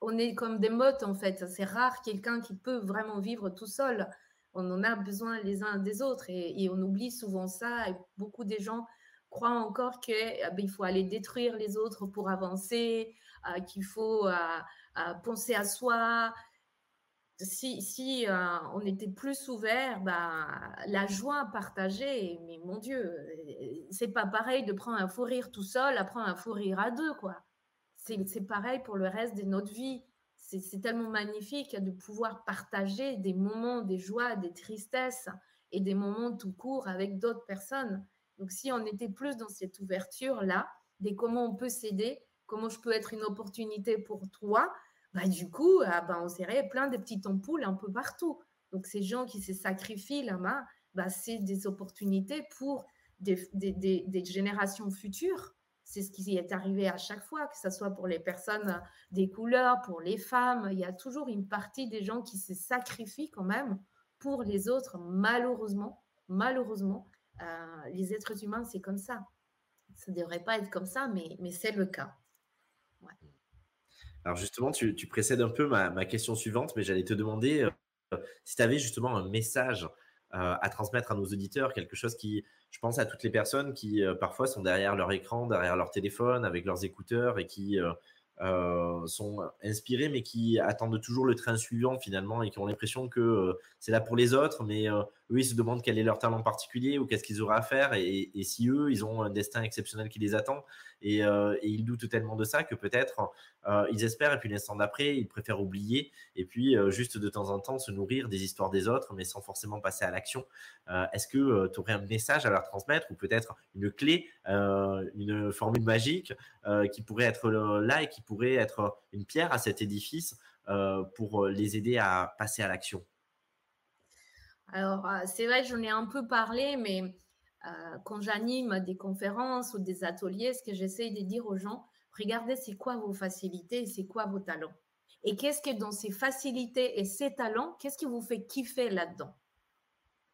on est comme des mottes en fait. C'est rare quelqu'un qui peut vraiment vivre tout seul. On en a besoin les uns des autres et, on oublie souvent ça. Et beaucoup de gens croient encore qu'il eh ben, faut aller détruire les autres pour avancer, euh, qu'il faut euh, euh, penser à soi. Si, on était plus ouvert, bah, la joie partagée, mais mon Dieu, c'est pas pareil de prendre un fou rire tout seul, à prendre un fou rire à deux, quoi c'est pareil pour le reste de notre vie. C'est tellement magnifique de pouvoir partager des moments, des joies, des tristesses et des moments tout court avec d'autres personnes. Donc, si on était plus dans cette ouverture-là, des comment on peut s'aider, comment je peux être une opportunité pour toi, bah, du coup, ah, bah, on serait plein de petites ampoules un peu partout. Donc, ces gens qui se sacrifient là-bas, bah, c'est des opportunités pour des générations futures c'est ce qui est arrivé à chaque fois, que ce soit pour les personnes des couleurs, pour les femmes. Il y a toujours une partie des gens qui se sacrifient quand même pour les autres, malheureusement. Malheureusement, euh, les êtres humains, c'est comme ça. Ça ne devrait pas être comme ça, mais, c'est le cas. Alors justement, tu, précèdes un peu ma, question suivante, mais j'allais te demander euh, si tu avais justement un message euh, à transmettre à nos auditeurs, quelque chose qui, je pense à toutes les personnes qui euh, parfois sont derrière leur écran, derrière leur téléphone, avec leurs écouteurs et qui euh, euh, sont inspirés, mais qui attendent toujours le train suivant finalement et qui ont l'impression que c'est là pour les autres, mais eux, ils se demandent quel est leur talent particulier ou qu'est-ce qu'ils auraient à faire. Et, si eux, ils ont un destin exceptionnel qui les attend. Et, ils doutent tellement de ça que peut-être ils espèrent. Et puis l'instant d'après, ils préfèrent oublier. Et puis juste de temps en temps se nourrir des histoires des autres, mais sans forcément passer à l'action. Est-ce que tu aurais un message à leur transmettre ou peut-être une clé, une formule magique qui pourrait être là et qui pourrait être une pierre à cet édifice euh, pour les aider à passer à l'action? Alors, euh, c'est vrai, j'en ai un peu parlé, mais euh, quand j'anime des conférences ou des ateliers, ce que j'essaye de dire aux gens, regardez c'est quoi vos facilités et c'est quoi vos talents? Et qu'est-ce que dans ces facilités et ces talents, qu'est-ce qui vous fait kiffer là-dedans?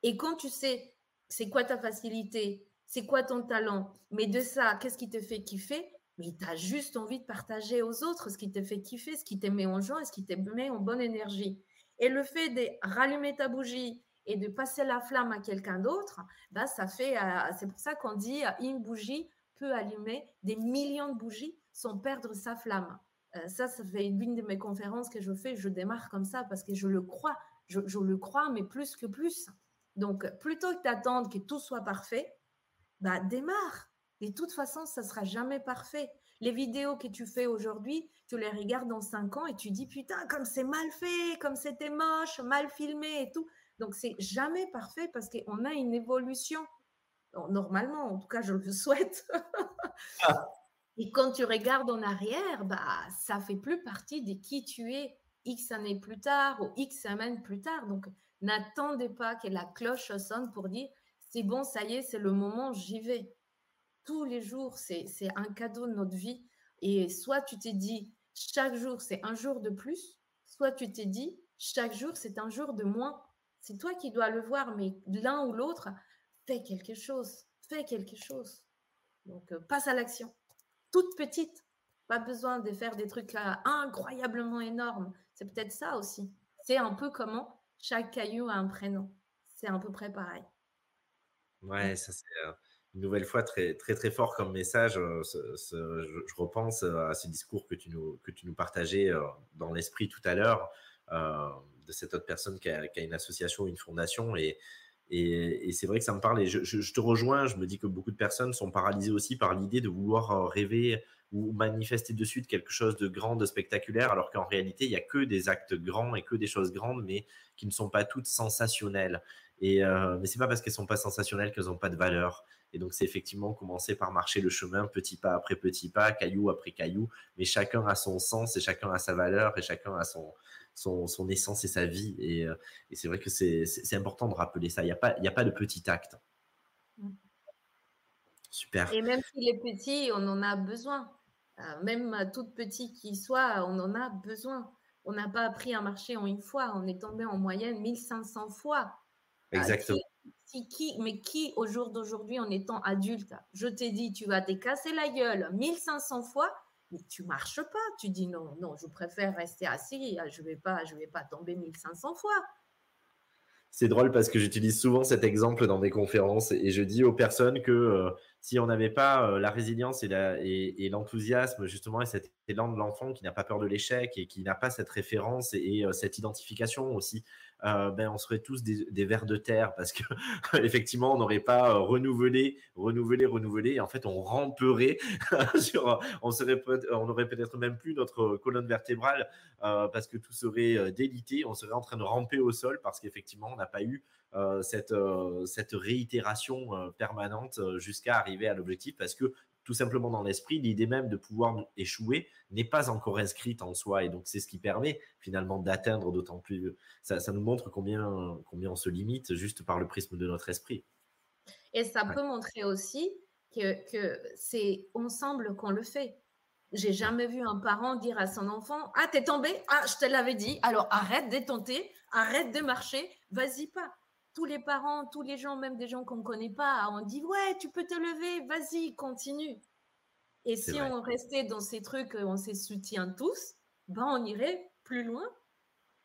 Et quand tu sais c'est quoi ta facilité, c'est quoi ton talent, mais de ça, qu'est-ce qui te fait kiffer? Mais tu as juste envie de partager aux autres ce qui te fait kiffer, ce qui te met en joie ce qui te met en bonne énergie. Et le fait de rallumer ta bougie et de passer la flamme à quelqu'un d'autre, bah, ça fait, euh, c'est pour ça qu'on dit euh, une bougie peut allumer des millions de bougies sans perdre sa flamme. Euh, ça, ça fait une de mes conférences que je fais, je démarre comme ça parce que je le crois, je, je le crois, mais plus que plus. Donc, plutôt que d'attendre que tout soit parfait, bah, démarre de toute façon, ça sera jamais parfait. Les vidéos que tu fais aujourd'hui, tu les regardes dans cinq ans et tu dis putain, comme c'est mal fait, comme c'était moche, mal filmé et tout. Donc, c'est jamais parfait parce qu'on a une évolution. Normalement, en tout cas, je le [LAUGHS] souhaite. Ah. Et quand tu regardes en arrière, bah, ça fait plus partie de qui tu es X années plus tard ou X semaines plus tard. Donc, n'attendez pas que la cloche sonne pour dire c'est bon, ça y est, c'est le moment, j'y vais tous les jours, c'est un cadeau de notre vie. Et soit tu t'es dit, chaque jour, c'est un jour de plus, soit tu t'es dit, chaque jour, c'est un jour de moins. C'est toi qui dois le voir, mais l'un ou l'autre, fais quelque chose, fais quelque chose. Donc, euh, passe à l'action. Toute petite, pas besoin de faire des trucs là, incroyablement énormes. C'est peut-être ça aussi. C'est un peu comment chaque caillou a un prénom. C'est à peu près pareil. Ouais, ça c'est. Euh, une nouvelle fois très très très fort comme message. Euh, je, repense à ce discours que tu nous que tu nous partageais euh, dans l'esprit tout à l'heure de cette autre personne qui a, une association, une fondation et Et, c'est vrai que ça me parle. Et je, te rejoins. Je me dis que beaucoup de personnes sont paralysées aussi par l'idée de vouloir rêver ou manifester de suite quelque chose de grand, de spectaculaire, alors qu'en réalité, il n'y a que des actes grands et que des choses grandes, mais qui ne sont pas toutes sensationnelles. Et, euh, mais ce n'est pas parce qu'elles sont pas sensationnelles qu'elles n'ont pas de valeur. Et donc, c'est effectivement commencer par marcher le chemin petit pas après petit pas, caillou après caillou, mais chacun a son sens et chacun a sa valeur et chacun a son, son, son essence et sa vie. Et, euh, et c'est vrai que c'est important de rappeler ça. Il n'y a, pas, a pas de petit acte. Mm. Super. Et même s'il est petit, on en a besoin. Euh, même tout petit qu'il soit, on en a besoin. On n'a pas appris à marcher en une fois, on est tombé en moyenne 1500 fois. Euh, Exactement. qui, mais qui, au jour d'aujourd'hui, en étant adulte, je t'ai dit, tu vas te casser la gueule 1500 fois, mais tu marches pas. Tu dis non, non, je préfère rester assis, je vais pas, je vais pas tomber 1500 fois. C'est drôle parce que j'utilise souvent cet exemple dans mes conférences et je dis aux personnes que euh, si on n'avait pas euh, la résilience et l'enthousiasme, justement, et cet élan de l'enfant qui n'a pas peur de l'échec et qui n'a pas cette référence et, euh, cette identification aussi euh, ben, on serait tous des, vers de terre parce que [LAUGHS] effectivement, on n'aurait pas renouvelé, renouvelé, renouvelé. Et en fait, on ramperait [LAUGHS] sur, on serait, on aurait peut-être même plus notre colonne vertébrale parce que tout serait délité. On serait en train de ramper au sol parce qu'effectivement, on n'a pas eu cette, cette réitération permanente jusqu'à arriver à l'objectif parce que tout simplement dans l'esprit, l'idée même de pouvoir échouer n'est pas encore inscrite en soi. Et donc, c'est ce qui permet finalement d'atteindre d'autant plus. Ça, ça, nous montre combien, combien on se limite juste par le prisme de notre esprit. Et ça peut montrer aussi que, que c'est ensemble qu'on le fait. J'ai jamais vu un parent dire à son enfant Ah, t'es tombé? Ah, je te l'avais dit. Alors arrête de tenter, arrête de marcher, vas-y pas tous les parents, tous les gens, même des gens qu'on ne connaît pas, on dit ouais, tu peux te lever, vas-y, continue. Et si on restait dans ces trucs, on se soutient tous, ben on irait plus loin,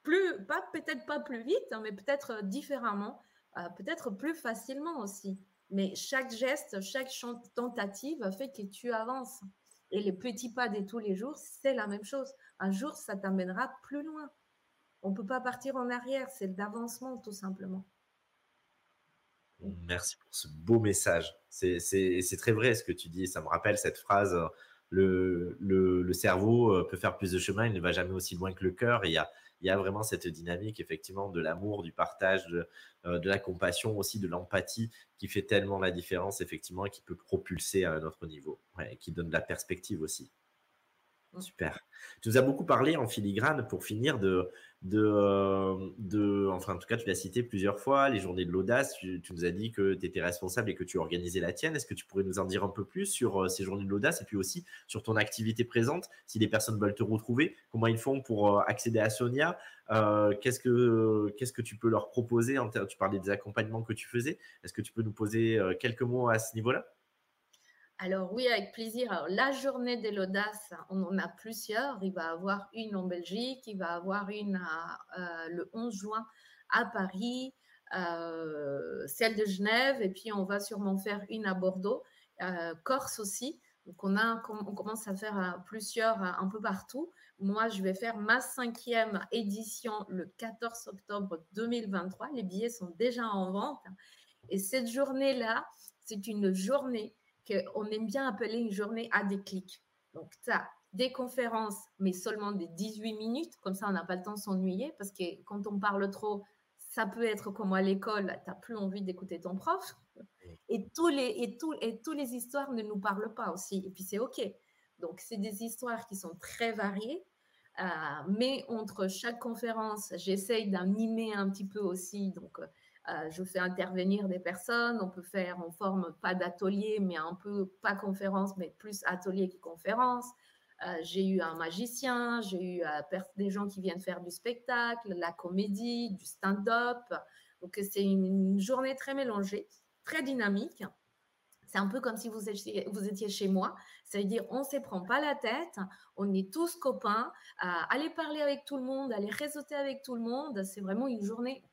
plus pas peut-être pas plus vite, hein, mais peut-être différemment, euh, peut-être plus facilement aussi. Mais chaque geste, chaque tentative fait que tu avances. Et les petits pas de tous les jours, c'est la même chose. Un jour, ça t'amènera plus loin. On ne peut pas partir en arrière, c'est l'avancement tout simplement. Merci pour ce beau message. C'est très vrai ce que tu dis. Ça me rappelle cette phrase le, le, cerveau euh, peut faire plus de chemin, il ne va jamais aussi loin que le cœur. Il y a, vraiment cette dynamique, effectivement, de l'amour, du partage, de, euh, de, la compassion, aussi de l'empathie, qui fait tellement la différence, effectivement, et qui peut propulser à un autre niveau, qui donne de la perspective aussi. Super. Tu nous as beaucoup parlé en filigrane, pour finir, de, euh, de, enfin en tout cas tu l'as cité plusieurs fois, les journées de l'audace, tu, nous as dit que tu étais responsable et que tu organisais la tienne. Est-ce que tu pourrais nous en dire un peu plus sur euh, ces journées de l'audace et puis aussi sur ton activité présente Si les personnes veulent te retrouver, comment ils font pour euh, accéder à Sonia qu'est-ce, que, qu'est-ce que tu peux leur proposer Tu parlais des accompagnements que tu faisais. Est-ce que tu peux nous poser quelques mots à ce niveau-là? Alors oui, avec plaisir. La journée de l'audace, on en a plusieurs. Il va y avoir une en Belgique, il va y avoir une euh, le 11 juin à Paris, euh, celle de Genève, et puis on va sûrement faire une à Bordeaux, euh, Corse aussi. Donc on, a, on commence à faire plusieurs un peu partout. Moi, je vais faire ma cinquième édition le 14 octobre 2023. Les billets sont déjà en vente. Et cette journée-là, c'est une journée qu'on aime bien appeler une journée à déclic. Donc, tu as des conférences, mais seulement des 18 minutes, comme ça on n'a pas le temps de s'ennuyer, parce que quand on parle trop, ça peut être comme à l'école, tu n'as plus envie d'écouter ton prof. Et tous, les, et, et tous les histoires ne nous parlent pas aussi. Et puis c'est OK. Donc, c'est des histoires qui sont très variées. Euh, mais entre chaque conférence, j'essaye d'animer un petit peu aussi. Donc, euh, euh, je fais intervenir des personnes. On peut faire en forme pas d'atelier, mais un peu pas conférence, mais plus atelier que conférence. Euh, j'ai eu un magicien, j'ai eu euh, des gens qui viennent faire du spectacle, la comédie, du stand-up. Donc c'est une, journée très mélangée, très dynamique. C'est un peu comme si vous étiez, vous étiez chez moi. C'est-à-dire, on ne se prend pas la tête, on est tous copains. aller parler avec tout le monde, aller réseauter avec tout le monde, c'est vraiment une journée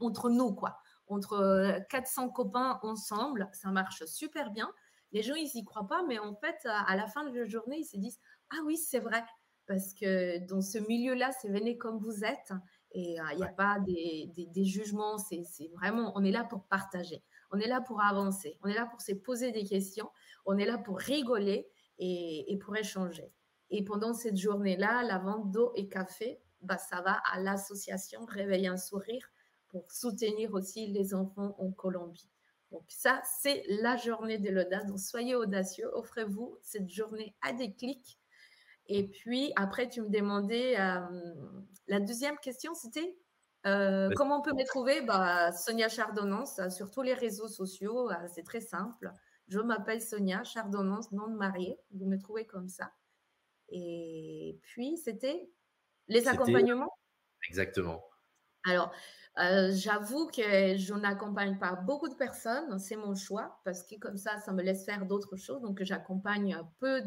entre nous, quoi. Entre 400 euh, copains ensemble, ça marche super bien. Les gens, ils n'y croient pas, mais en fait, à la fin de la journée, ils se disent Ah oui, c'est vrai. Parce que dans ce milieu-là, c'est venez comme vous êtes. Et il n'y a pas des, des, jugements, c'est vraiment, on est là pour partager, on est là pour avancer, on est là pour se poser des questions, on est là pour rigoler et, et pour échanger. Et pendant cette journée-là, la vente d'eau et café, bah, ça va à l'association Réveiller un sourire pour soutenir aussi les enfants en Colombie. Donc ça, c'est la journée de l'audace. Donc soyez audacieux, offrez-vous cette journée à des clics. Et puis après, tu me demandais, euh, la deuxième question, c'était euh, comment on peut me trouver? Bah, Sonia Chardonnance euh, sur tous les réseaux sociaux. c'est très simple. Je m'appelle Sonia Chardonnance, nom de mariée. Vous me trouvez comme ça. Et puis, c'était les accompagnements? Exactement. Alors, euh, j'avoue que je n'accompagne pas beaucoup de personnes, c'est mon choix, parce que comme ça, ça me laisse faire d'autres choses. Donc, j'accompagne peu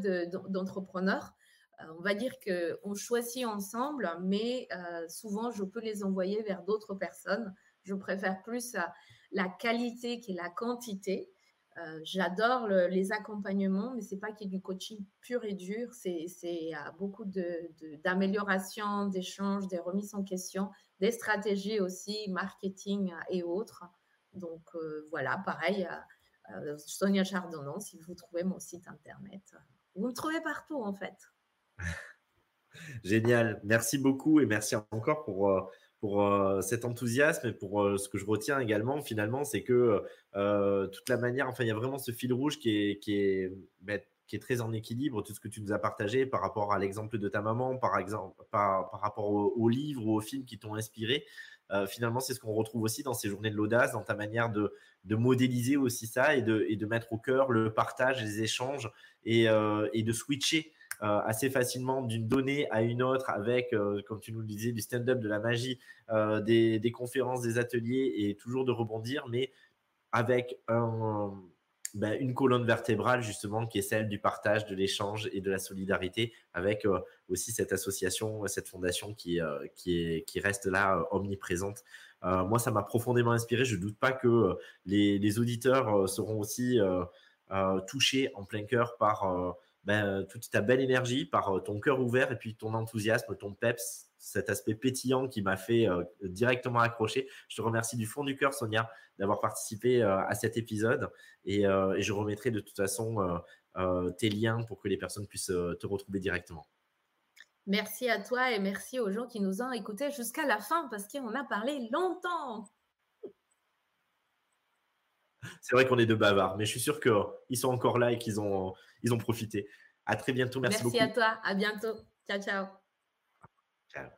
d'entrepreneurs. Euh, on va dire qu'on choisit ensemble, mais euh, souvent, je peux les envoyer vers d'autres personnes. Je préfère plus la qualité que la quantité. Euh, j'adore les accompagnements, mais c'est pas qu'il y ait du coaching pur et dur. C'est beaucoup d'amélioration, de, d'échanges, des remises en question, des stratégies aussi, marketing et autres. Donc euh, voilà, pareil, euh, Sonia Chardonnant, si vous trouvez mon site internet, vous me trouvez partout en fait. [LAUGHS] Génial, merci beaucoup et merci encore pour pour euh, cet enthousiasme et pour euh, ce que je retiens également finalement, c'est que euh, toute la manière, enfin il y a vraiment ce fil rouge qui est, qui est, ben, qui est très en équilibre, tout ce que tu nous as partagé par rapport à l'exemple de ta maman, par, exemple, par, par rapport aux livres ou aux films qui t'ont inspiré. finalement, c'est ce qu'on retrouve aussi dans ces journées de l'audace, dans ta manière de, de, modéliser aussi ça et de, et de mettre au cœur le partage, les échanges et, et de switcher assez facilement d'une donnée à une autre avec, euh, comme tu nous le disais, du stand-up, de la magie, euh, des, conférences, des ateliers et toujours de rebondir, mais avec ben, une colonne vertébrale justement qui est celle du partage, de l'échange et de la solidarité avec aussi cette association, cette fondation qui, qui, est, qui reste là omniprésente. moi, ça m'a profondément inspiré. Je ne doute pas que les auditeurs seront aussi touchés en plein cœur par ben, euh, toute ta belle énergie, par euh, ton cœur ouvert et puis ton enthousiasme, ton peps, cet aspect pétillant qui m'a fait euh, directement accrocher. Je te remercie du fond du cœur, Sonia, d'avoir participé à cet épisode et, je remettrai de toute façon tes liens pour que les personnes puissent te retrouver directement. Merci à toi et merci aux gens qui nous ont écoutés jusqu'à la fin parce qu'on a parlé longtemps. C'est vrai qu'on est de bavards, mais je suis sûr qu'ils sont encore là et qu'ils ont, ils ont profité. À très bientôt. Merci, beaucoup. Merci à toi. À bientôt. Ciao, ciao. Ciao.